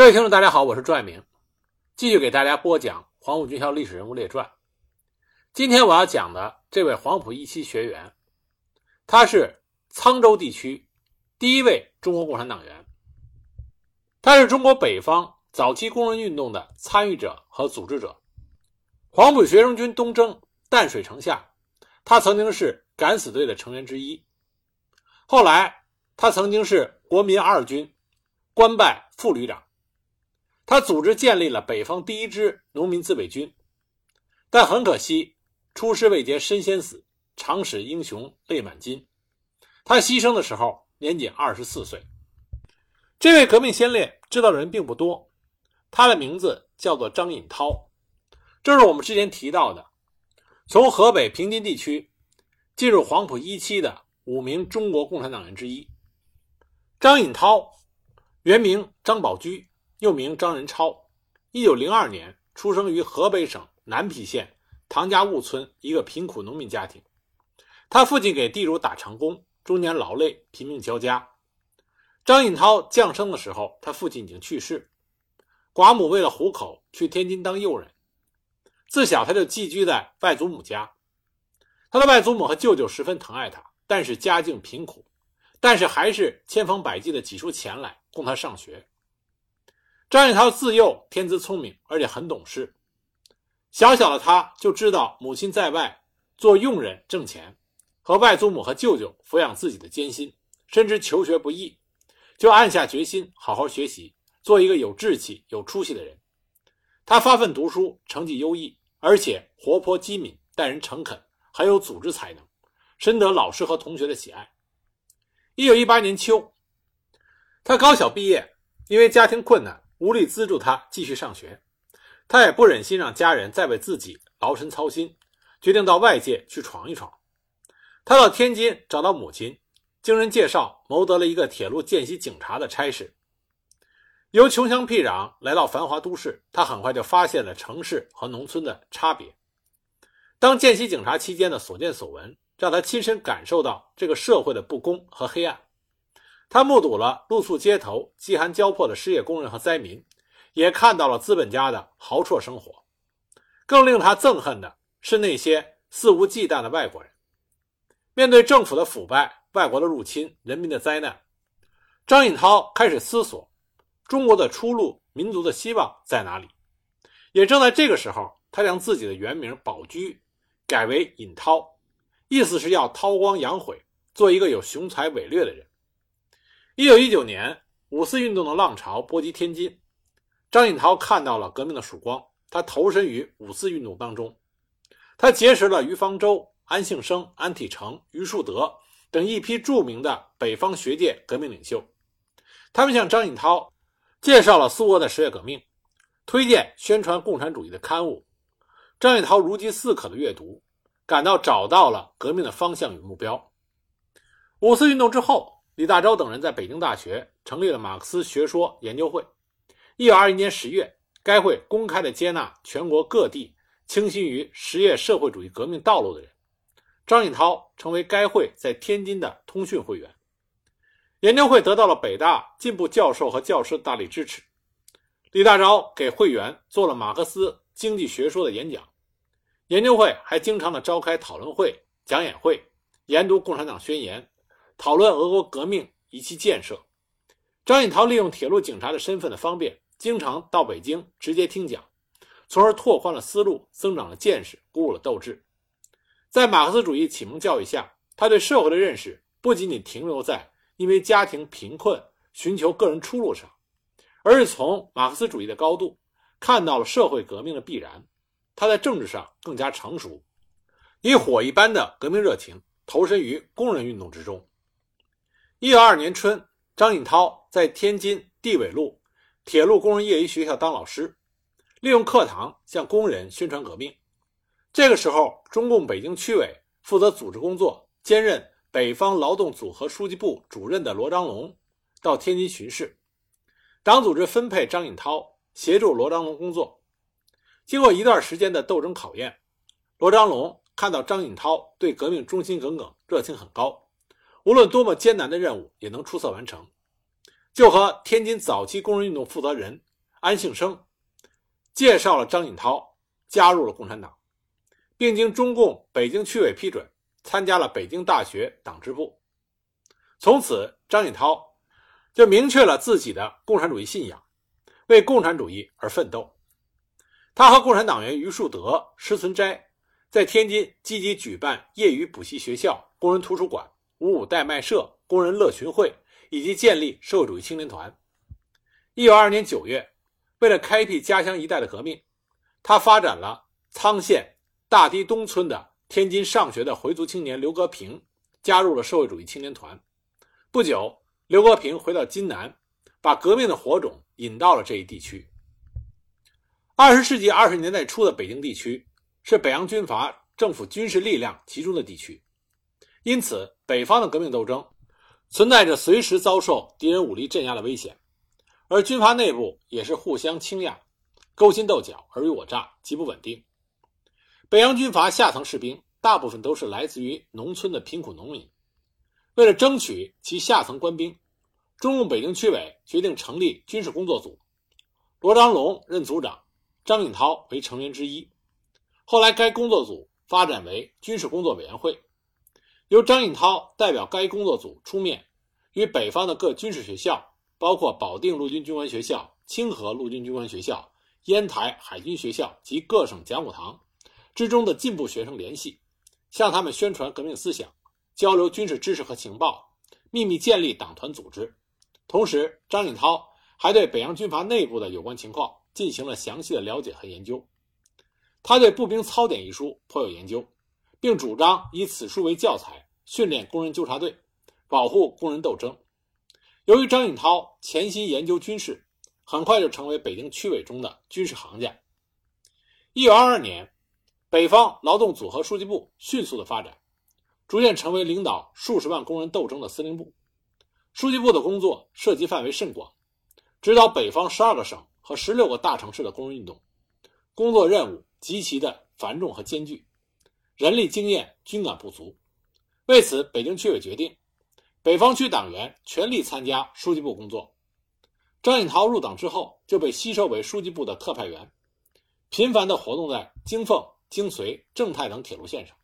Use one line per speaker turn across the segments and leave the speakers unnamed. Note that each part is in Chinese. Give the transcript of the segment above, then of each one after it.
各位听众，大家好，我是朱爱明，继续给大家播讲《黄埔军校历史人物列传》。今天我要讲的这位黄埔一期学员，他是沧州地区第一位中国共产党员，他是中国北方早期工人运动的参与者和组织者。黄埔学生军东征淡水城下，他曾经是敢死队的成员之一。后来，他曾经是国民二军官拜副旅长。他组织建立了北方第一支农民自卫军，但很可惜，出师未捷身先死，长使英雄泪满襟。他牺牲的时候年仅二十四岁。这位革命先烈知道的人并不多，他的名字叫做张颖涛，这是我们之前提到的，从河北平津地区进入黄埔一期的五名中国共产党员之一。张颖涛，原名张宝驹。又名张仁超，一九零二年出生于河北省南皮县唐家坞村一个贫苦农民家庭。他父亲给地主打长工，中年劳累，贫病交加。张颖涛降生的时候，他父亲已经去世，寡母为了糊口去天津当佣人。自小他就寄居在外祖母家，他的外祖母和舅舅十分疼爱他，但是家境贫苦，但是还是千方百计的挤出钱来供他上学。张颖涛自幼天资聪明，而且很懂事。小小的他就知道母亲在外做佣人挣钱，和外祖母和舅舅抚养自己的艰辛，深知求学不易，就暗下决心好好学习，做一个有志气、有出息的人。他发奋读书，成绩优异，而且活泼机敏，待人诚恳，很有组织才能，深得老师和同学的喜爱。一九一八年秋，他高小毕业，因为家庭困难。无力资助他继续上学，他也不忍心让家人再为自己劳神操心，决定到外界去闯一闯。他到天津找到母亲，经人介绍谋得了一个铁路见习警察的差事。由穷乡僻壤来到繁华都市，他很快就发现了城市和农村的差别。当见习警察期间的所见所闻，让他亲身感受到这个社会的不公和黑暗。他目睹了露宿街头、饥寒交迫的失业工人和灾民，也看到了资本家的豪绰生活。更令他憎恨的是那些肆无忌惮的外国人。面对政府的腐败、外国的入侵、人民的灾难，张颖涛开始思索：中国的出路、民族的希望在哪里？也正在这个时候，他将自己的原名宝驹改为尹涛，意思是要韬光养晦，做一个有雄才伟略的人。一九一九年，五四运动的浪潮波及天津，张颖涛看到了革命的曙光，他投身于五四运动当中。他结识了余方舟、安庆生、安体成、余树德等一批著名的北方学界革命领袖，他们向张颖涛介绍了苏俄的十月革命，推荐宣传共产主义的刊物。张颖涛如饥似渴的阅读，感到找到了革命的方向与目标。五四运动之后。李大钊等人在北京大学成立了马克思学说研究会。一九二一年十月，该会公开的接纳全国各地倾心于实业社会主义革命道路的人。张颖涛成为该会在天津的通讯会员。研究会得到了北大进步教授和教师的大力支持。李大钊给会员做了马克思经济学说的演讲。研究会还经常的召开讨论会、讲演会，研读共产党宣言。讨论俄国革命以其建设，张颖涛利用铁路警察的身份的方便，经常到北京直接听讲，从而拓宽了思路，增长了见识，鼓舞了斗志。在马克思主义启蒙教育下，他对社会的认识不仅仅停留在因为家庭贫困寻求个人出路上，而是从马克思主义的高度看到了社会革命的必然。他在政治上更加成熟，以火一般的革命热情投身于工人运动之中。一九二二年春，张颖涛在天津地纬路铁路工人业余学校当老师，利用课堂向工人宣传革命。这个时候，中共北京区委负责组织工作、兼任北方劳动组合书记部主任的罗章龙到天津巡视，党组织分配张颖涛协助罗章龙工作。经过一段时间的斗争考验，罗章龙看到张颖涛对革命忠心耿耿，热情很高。无论多么艰难的任务也能出色完成，就和天津早期工人运动负责人安庆生介绍了张锦涛加入了共产党，并经中共北京区委批准，参加了北京大学党支部。从此，张锦涛就明确了自己的共产主义信仰，为共产主义而奋斗。他和共产党员于树德、施存斋在天津积极举办业余补习学校、工人图书馆、五五代卖社、工人乐群会，以及建立社会主义青年团。一九二二年九月，为了开辟家乡一带的革命，他发展了沧县大堤东村的天津上学的回族青年刘格平，加入了社会主义青年团。不久，刘格平回到津南，把革命的火种引到了这一地区。二十世纪二十年代初的北京地区是北洋军阀政府军事力量集中的地区，因此北方的革命斗争存在着随时遭受敌人武力镇压的危险，而军阀内部也是互相倾轧、勾心斗角、尔虞我诈，极不稳定。北洋军阀下层士兵大部分都是来自于农村的贫苦农民，为了争取其下层官兵，中共北京区委决定成立军事工作组，罗章龙任组长。张颖涛为成员之一，后来该工作组发展为军事工作委员会，由张颖涛代表该工作组出面，与北方的各军事学校，包括保定陆军军官学校、清河陆军军官学校、烟台海军学校及各省讲武堂之中的进步学生联系，向他们宣传革命思想，交流军事知识和情报，秘密建立党团组织。同时，张颖涛还对北洋军阀内部的有关情况。进行了详细的了解和研究，他对《步兵操典》一书颇有研究，并主张以此书为教材训练工人纠察队，保护工人斗争。由于张颖涛潜心研究军事，很快就成为北京区委中的军事行家。一九二二年，北方劳动组合书记部迅速的发展，逐渐成为领导数十万工人斗争的司令部。书记部的工作涉及范围甚广，指导北方十二个省。和十六个大城市的工人运动，工作任务极其的繁重和艰巨，人力经验均感不足。为此，北京区委决定，北方区党员全力参加书记部工作。张颖涛入党之后，就被吸收为书记部的特派员，频繁地活动在京凤、京绥、正太等铁路线上。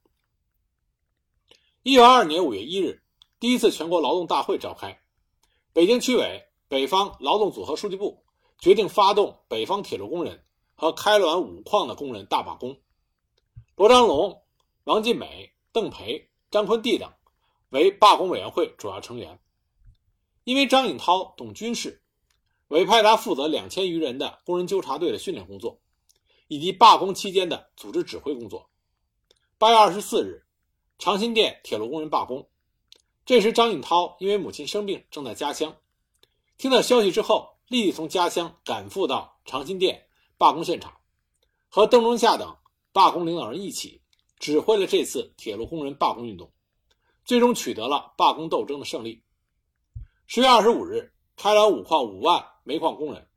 一九二二年五月一日，第一次全国劳动大会召开，北京区委北方劳动组合书记部。决定发动北方铁路工人和开滦五矿的工人大罢工。罗章龙、王尽美、邓培、张坤地等为罢工委员会主要成员。因为张颖涛懂军事，委派他负责两千余人的工人纠察队的训练工作，以及罢工期间的组织指挥工作。八月二十四日，长辛店铁路工人罢工。这时，张颖涛因为母亲生病，正在家乡。听到消息之后。立即从家乡赶赴到长辛店罢工现场，和邓中夏等罢工领导人一起指挥了这次铁路工人罢工运动，最终取得了罢工斗争的胜利。十月二十五日，开滦五矿五万煤矿工人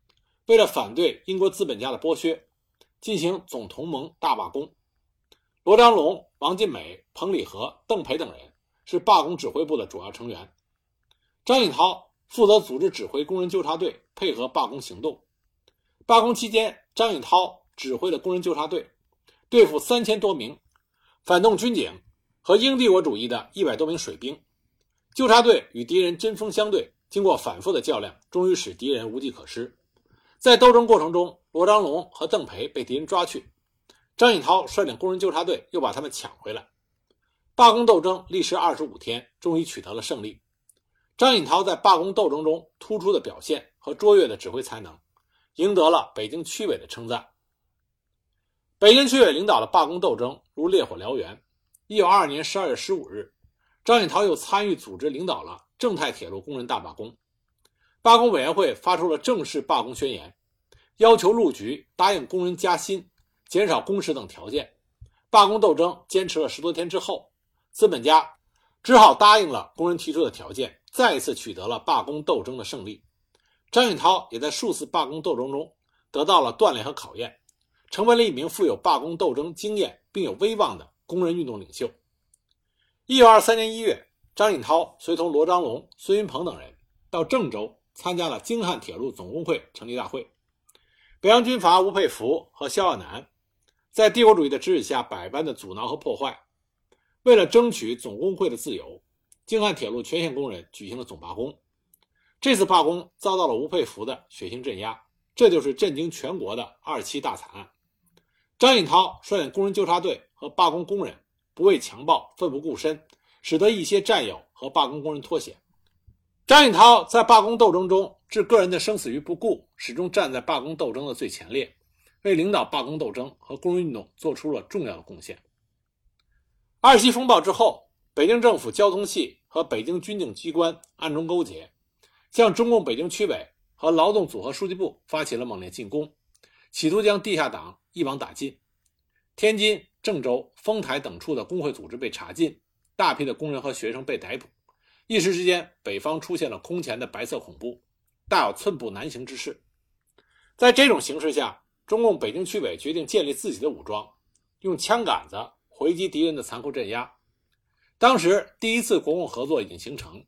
为了反对英国资本家的剥削，进行总同盟大罢工。罗章龙、王尽美、彭礼和、邓培等人是罢工指挥部的主要成员，张颖涛。负责组织指挥工人纠察队，配合罢工行动。罢工期间，张颖涛指挥了工人纠察队，对付三千多名反动军警和英帝国主义的一百多名水兵。纠察队与敌人针锋相对，经过反复的较量，终于使敌人无计可施。在斗争过程中，罗章龙和邓培被敌人抓去，张颖涛率领工人纠察队又把他们抢回来。罢工斗争历时二十五天，终于取得了胜利。张颖涛在罢工斗争中突出的表现和卓越的指挥才能，赢得了北京区委的称赞。北京区委领导的罢工斗争如烈火燎原。一九二二年十二月十五日，张颖涛又参与组织领导了正太铁路工人大罢工。罢工委员会发出了正式罢工宣言，要求路局答应工人加薪、减少工时等条件。罢工斗争坚持了十多天之后，资本家只好答应了工人提出的条件。再一次取得了罢工斗争的胜利，张颖涛也在数次罢工斗争中得到了锻炼和考验，成为了一名富有罢工斗争经验并有威望的工人运动领袖。一九二三年一月，张锦涛随同罗章龙、孙云鹏等人到郑州参加了京汉铁路总工会成立大会。北洋军阀吴佩孚和萧亚南在帝国主义的指使下百般的阻挠和破坏。为了争取总工会的自由，京汉铁路全线工人举行了总罢工。这次罢工遭到了吴佩孚的血腥镇压，这就是震惊全国的二七大惨案。张颖涛率领工人纠察队和罢工工人不畏强暴，奋不顾身，使得一些战友和罢工工人脱险。张颖涛在罢工斗争中置个人的生死于不顾，始终站在罢工斗争的最前列，为领导罢工斗争和工人运动做出了重要的贡献。二七风暴之后，北京政府交通系和北京军警机关暗中勾结，向中共北京区委和劳动组合书记部发起了猛烈进攻，企图将地下党一网打尽。天津、郑州、丰台等处的工会组织被查禁，大批的工人和学生被逮捕。一时之间，北方出现了空前的白色恐怖，大有寸步难行之势。在这种形势下，中共北京区委决定建立自己的武装，用枪杆子。回击敌人的残酷镇压。当时，第一次国共合作已经形成。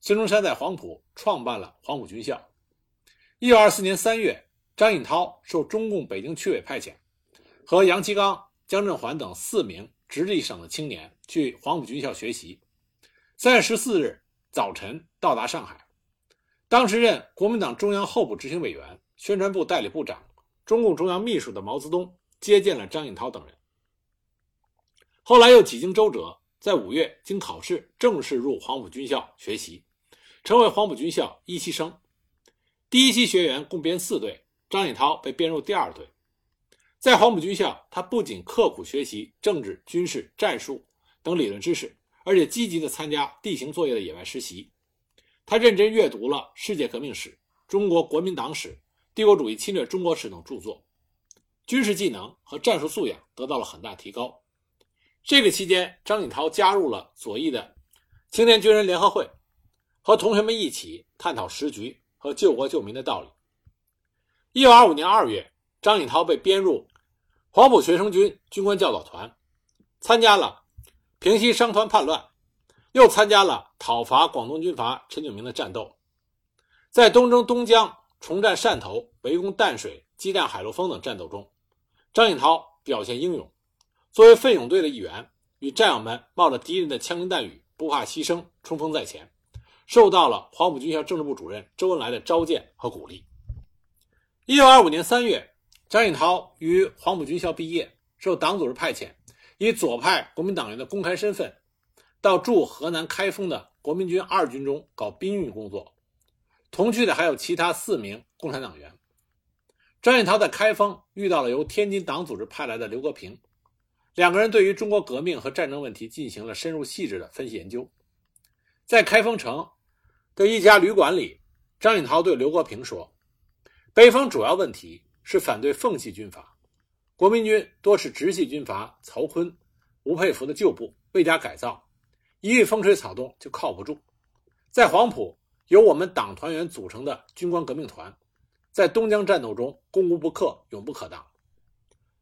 孙中山在黄埔创办了黄埔军校。一九二四年三月，张颖涛受中共北京区委派遣，和杨其刚、姜振环等四名直隶省的青年去黄埔军校学习。三月十四日早晨到达上海。当时任国民党中央候补执行委员、宣传部代理部长、中共中央秘书的毛泽东接见了张颖涛等人。后来又几经周折，在五月经考试正式入黄埔军校学习，成为黄埔军校一期生。第一期学员共编四队，张颖涛被编入第二队。在黄埔军校，他不仅刻苦学习政治、军事、战术等理论知识，而且积极地参加地形作业的野外实习。他认真阅读了世界革命史、中国国民党史、帝国主义侵略中国史等著作，军事技能和战术素养得到了很大提高。这个期间，张锦涛加入了左翼的青年军人联合会，和同学们一起探讨时局和救国救民的道理。一九二五年二月，张颖涛被编入黄埔学生军军官教导团，参加了平息商团叛乱，又参加了讨伐广东军阀陈炯明的战斗。在东征东江、重占汕头、围攻淡水、激战海陆丰等战斗中，张颖涛表现英勇。作为奋勇队的一员，与战友们冒着敌人的枪林弹雨，不怕牺牲，冲锋在前，受到了黄埔军校政治部主任周恩来的召见和鼓励。一九二五年三月，张颖涛于黄埔军校毕业，受党组织派遣，以左派国民党员的公开身份，到驻河南开封的国民军二军中搞兵运工作。同去的还有其他四名共产党员。张颖涛在开封遇到了由天津党组织派来的刘国平。两个人对于中国革命和战争问题进行了深入细致的分析研究。在开封城的一家旅馆里，张颖涛对刘国平说：“北方主要问题是反对奉系军阀，国民军多是直系军阀曹锟、吴佩孚的旧部，未加改造，一遇风吹草动就靠不住。在黄埔由我们党团员组成的军官革命团，在东江战斗中攻无不克，勇不可挡。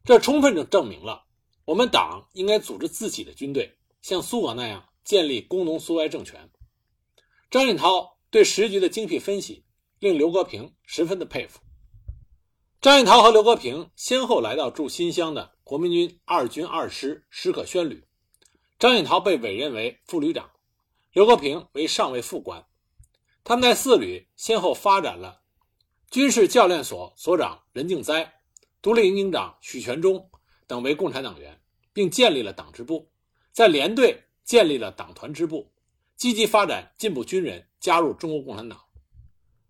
这充分的证明了。”我们党应该组织自己的军队，像苏俄那样建立工农苏维埃政权。张颖涛对时局的精辟分析，令刘国平十分的佩服。张运涛和刘国平先后来到驻新乡的国民军二军二师师可宣旅，张运涛被委任为副旅长，刘国平为上尉副官。他们在四旅先后发展了军事教练所所长任敬哉、独立营营长许全忠。等为共产党员，并建立了党支部，在连队建立了党团支部，积极发展进步军人加入中国共产党。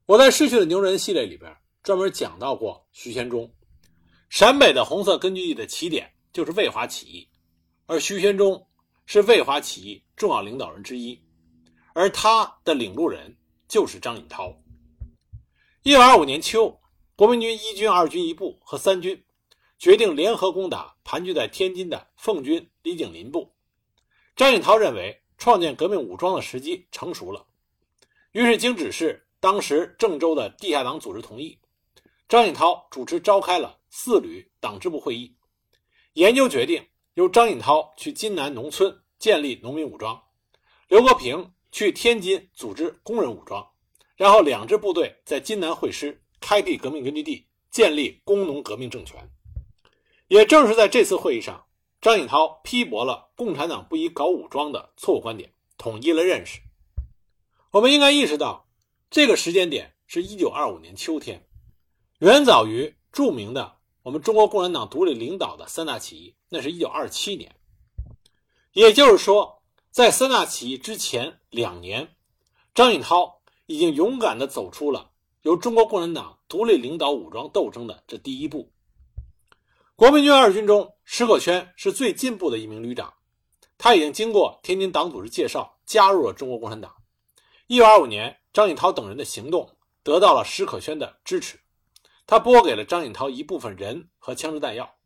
我在逝去的牛人系列里边专门讲到过徐先忠，陕北的红色根据地的起点就是渭华起义，而徐先忠是渭华起义重要领导人之一，而他的领路人就是张颖涛。一九二五年秋，国民军一军、二军一部和三军。决定联合攻打盘踞在天津的奉军李景林部。张颖涛认为创建革命武装的时机成熟了，于是经指示当时郑州的地下党组织同意，张颖涛主持召开了四旅党支部会议，研究决定由张颖涛去津南农村建立农民武装，刘国平去天津组织工人武装，然后两支部队在津南会师，开辟革命根据地，建立工农革命政权。也正是在这次会议上，张颖涛批驳了共产党不宜搞武装的错误观点，统一了认识。我们应该意识到，这个时间点是一九二五年秋天，远早于著名的我们中国共产党独立领导的三大起义，那是一九二七年。也就是说，在三大起义之前两年，张颖涛已经勇敢地走出了由中国共产党独立领导武装斗争的这第一步。国民军二军中，石可轩是最进步的一名旅长，他已经经过天津党组织介绍，加入了中国共产党。一九二五年，张颖涛等人的行动得到了石可轩的支持，他拨给了张颖涛一部分人和枪支弹药。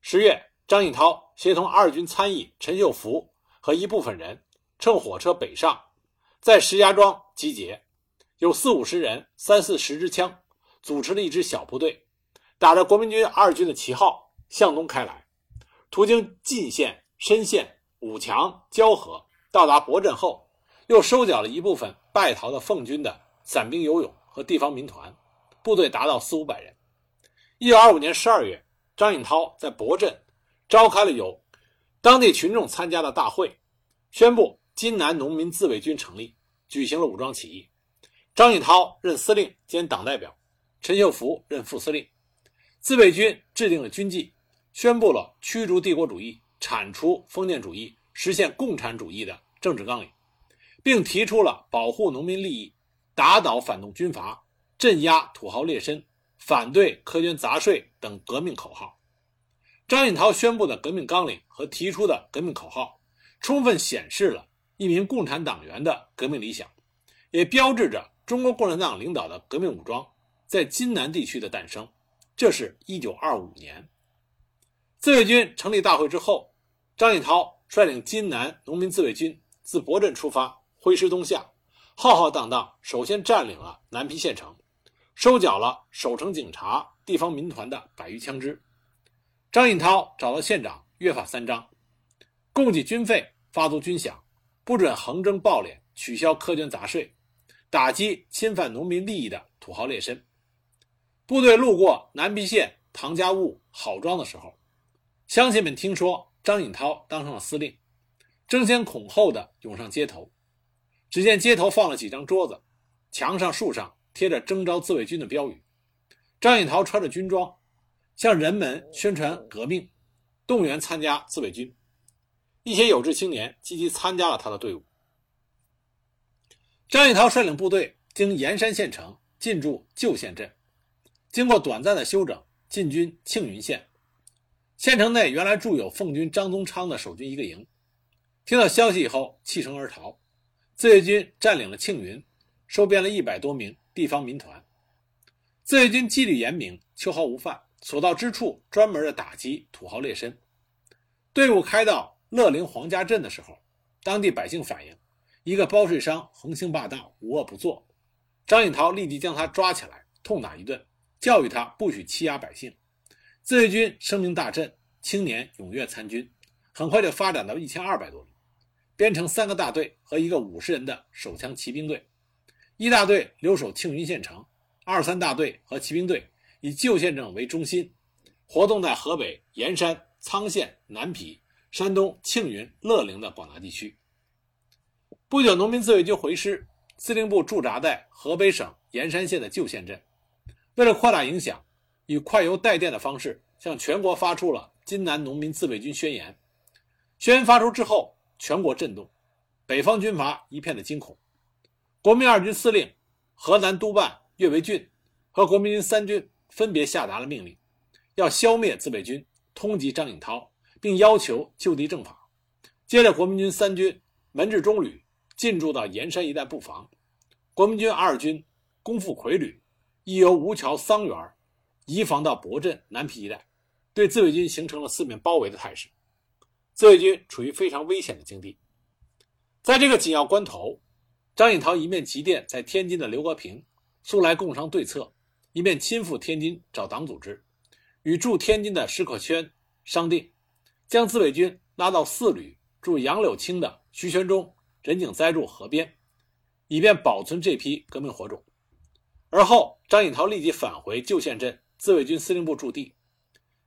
十月，张颖涛协同二军参议陈秀福和一部分人乘火车北上，在石家庄集结，有四五十人、三四十支枪，组成了一支小部队。打着国民军二军的旗号向东开来，途经晋县、深县、武强、交河，到达博镇后，又收缴了一部分败逃的奉军的散兵游勇和地方民团，部队达到四五百人。一九二五年十二月，张颖涛在博镇召开了有当地群众参加的大会，宣布金南农民自卫军成立，举行了武装起义。张颖涛任司令兼党代表，陈秀福任副司令。自卫军制定了军纪，宣布了驱逐帝国主义、铲除封建主义、实现共产主义的政治纲领，并提出了保护农民利益、打倒反动军阀、镇压土豪劣绅、反对苛捐杂税等革命口号。张颖涛宣布的革命纲领和提出的革命口号，充分显示了一名共产党员的革命理想，也标志着中国共产党领导的革命武装在津南地区的诞生。这是一九二五年，自卫军成立大会之后，张颖涛率领津南农民自卫军自博镇出发，挥师东下，浩浩荡荡，首先占领了南皮县城，收缴了守城警察、地方民团的百余枪支。张颖涛找到县长，约法三章：供给军费，发足军饷，不准横征暴敛，取消苛捐杂税，打击侵犯农民利益的土豪劣绅。部队路过南皮县唐家坞郝庄的时候，乡亲们听说张颖涛当上了司令，争先恐后的涌上街头。只见街头放了几张桌子，墙上、树上贴着征召自卫军的标语。张颖涛穿着军装，向人们宣传革命，动员参加自卫军。一些有志青年积极参加了他的队伍。张颖涛率领部队经盐山县城进驻旧县镇。经过短暂的休整，进军庆云县。县城内原来驻有奉军张宗昌的守军一个营，听到消息以后弃城而逃。自卫军占领了庆云，收编了一百多名地方民团。自卫军纪律严明，秋毫无犯，所到之处专门的打击土豪劣绅。队伍开到乐陵黄家镇的时候，当地百姓反映，一个包税商横行霸道，无恶不作。张颖涛立即将他抓起来，痛打一顿。教育他不许欺压百姓，自卫军声名大振，青年踊跃参军，很快就发展到一千二百多人，编成三个大队和一个五十人的手枪骑兵队。一大队留守庆云县城，二三大队和骑兵队以旧县城为中心，活动在河北盐山、沧县、南皮、山东庆云、乐陵的广大地区。不久，农民自卫军回师，司令部驻扎在河北省盐山县的旧县镇。为了扩大影响，以快邮带电的方式向全国发出了《津南农民自卫军宣言》。宣言发出之后，全国震动，北方军阀一片的惊恐。国民二军司令、河南督办岳维俊和国民军三军分别下达了命令，要消灭自卫军，通缉张颖涛，并要求就地正法。接着，国民军三军门至中旅进驻到盐山一带布防，国民军二军攻赴魁旅。亦由吴桥、桑园移防到博镇、南皮一带，对自卫军形成了四面包围的态势。自卫军处于非常危险的境地。在这个紧要关头，张颖涛一面急电在天津的刘和平，速来共商对策，一面亲赴天津找党组织，与驻天津的石可轩商定，将自卫军拉到四旅驻杨柳青的徐全忠、任景栽住河边，以便保存这批革命火种。而后，张颖涛立即返回旧县镇，自卫军司令部驻地。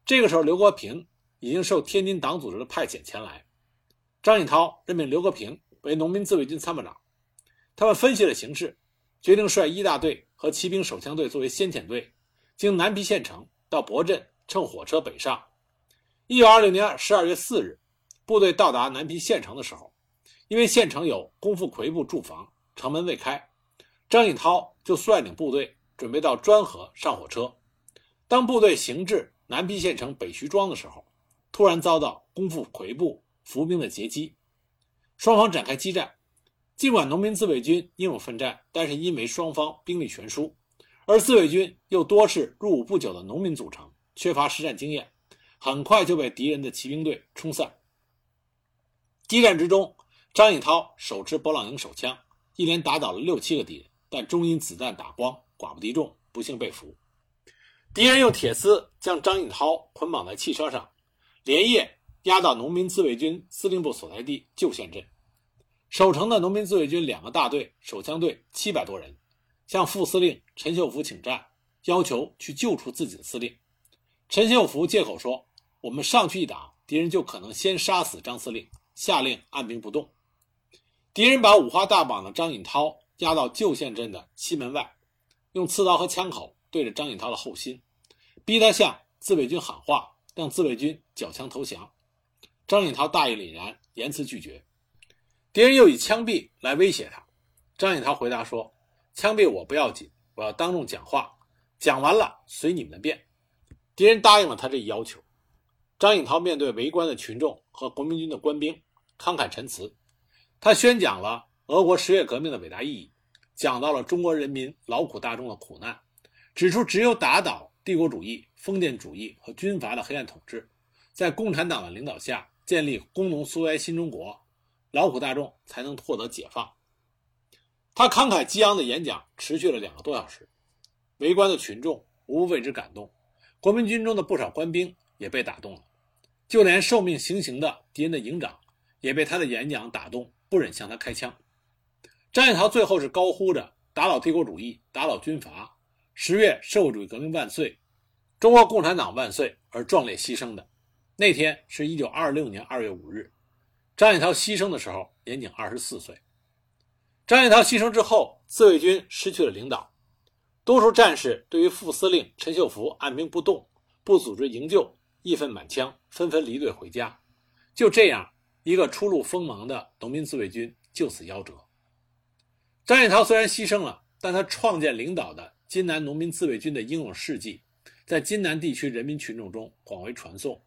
这个时候，刘国平已经受天津党组织的派遣前来。张颖涛任命刘国平为农民自卫军参谋长。他们分析了形势，决定率一大队和骑兵手枪队作为先遣队，经南皮县城到博镇，乘火车北上。一九二六年十二月四日，部队到达南皮县城的时候，因为县城有功夫魁部驻防，城门未开，张颖涛就率领部队准备到专河上火车。当部队行至南皮县城北徐庄的时候，突然遭到功夫魁部伏兵的截击，双方展开激战。尽管农民自卫军英勇奋战，但是因为双方兵力悬殊，而自卫军又多是入伍不久的农民组成，缺乏实战经验，很快就被敌人的骑兵队冲散。激战之中，张颖涛手持勃朗宁手枪，一连打倒了六七个敌人，但终因子弹打光，寡不敌众，不幸被俘。敌人用铁丝将张颖涛捆绑在汽车上，连夜押到农民自卫军司令部所在地旧县镇。守城的农民自卫军两个大队手枪队七百多人，向副司令陈秀福请战，要求去救出自己的司令。陈秀福借口说：“我们上去一打，敌人就可能先杀死张司令。”下令按兵不动。敌人把五花大绑的张颖涛押到旧县镇的西门外，用刺刀和枪口对着张颖涛的后心，逼他向自卫军喊话，让自卫军缴枪投降。张颖涛大义凛然，严词拒绝。敌人又以枪毙来威胁他，张颖涛回答说：“枪毙我不要紧，我要当众讲话，讲完了随你们的便。”敌人答应了他这一要求。张颖涛面对围观的群众和国民军的官兵，慷慨陈词。他宣讲了俄国十月革命的伟大意义，讲到了中国人民劳苦大众的苦难，指出只有打倒帝国主义、封建主义和军阀的黑暗统治，在共产党的领导下建立工农苏维埃新中国。劳苦大众才能获得解放。他慷慨激昂的演讲持续了两个多小时，围观的群众无不为之感动，国民军中的不少官兵也被打动了，就连受命行刑的敌人的营长也被他的演讲打动，不忍向他开枪。张颖涛最后是高呼着“打倒帝国主义，打倒军阀，十月社会主义革命万岁，中国共产党万岁”而壮烈牺牲的。那天是一九二六年二月五日。张颖涛牺牲的时候年仅二十四岁。张颖涛牺牲之后，自卫军失去了领导，多数战士对于副司令陈秀福按兵不动、不组织营救，义愤满腔，纷纷离队回家。就这样，一个初露锋芒的农民自卫军就此夭折。张颖涛虽然牺牲了，但他创建领导的金南农民自卫军的英勇事迹，在金南地区人民群众中广为传颂。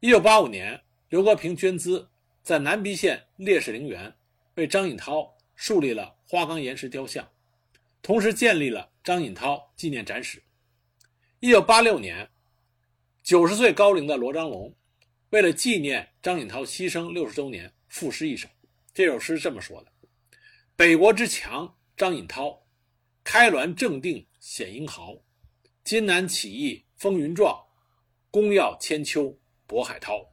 一九八五年，刘国平捐资。在南皮县烈士陵园，为张颖涛树立了花岗岩石雕像，同时建立了张颖涛纪念展史。一九八六年，九十岁高龄的罗章龙，为了纪念张颖涛牺牲六十周年，赋诗一首。这首诗这么说的：“北国之强张颖涛，开滦正定显英豪。金南起义风云壮，功耀千秋渤海涛。”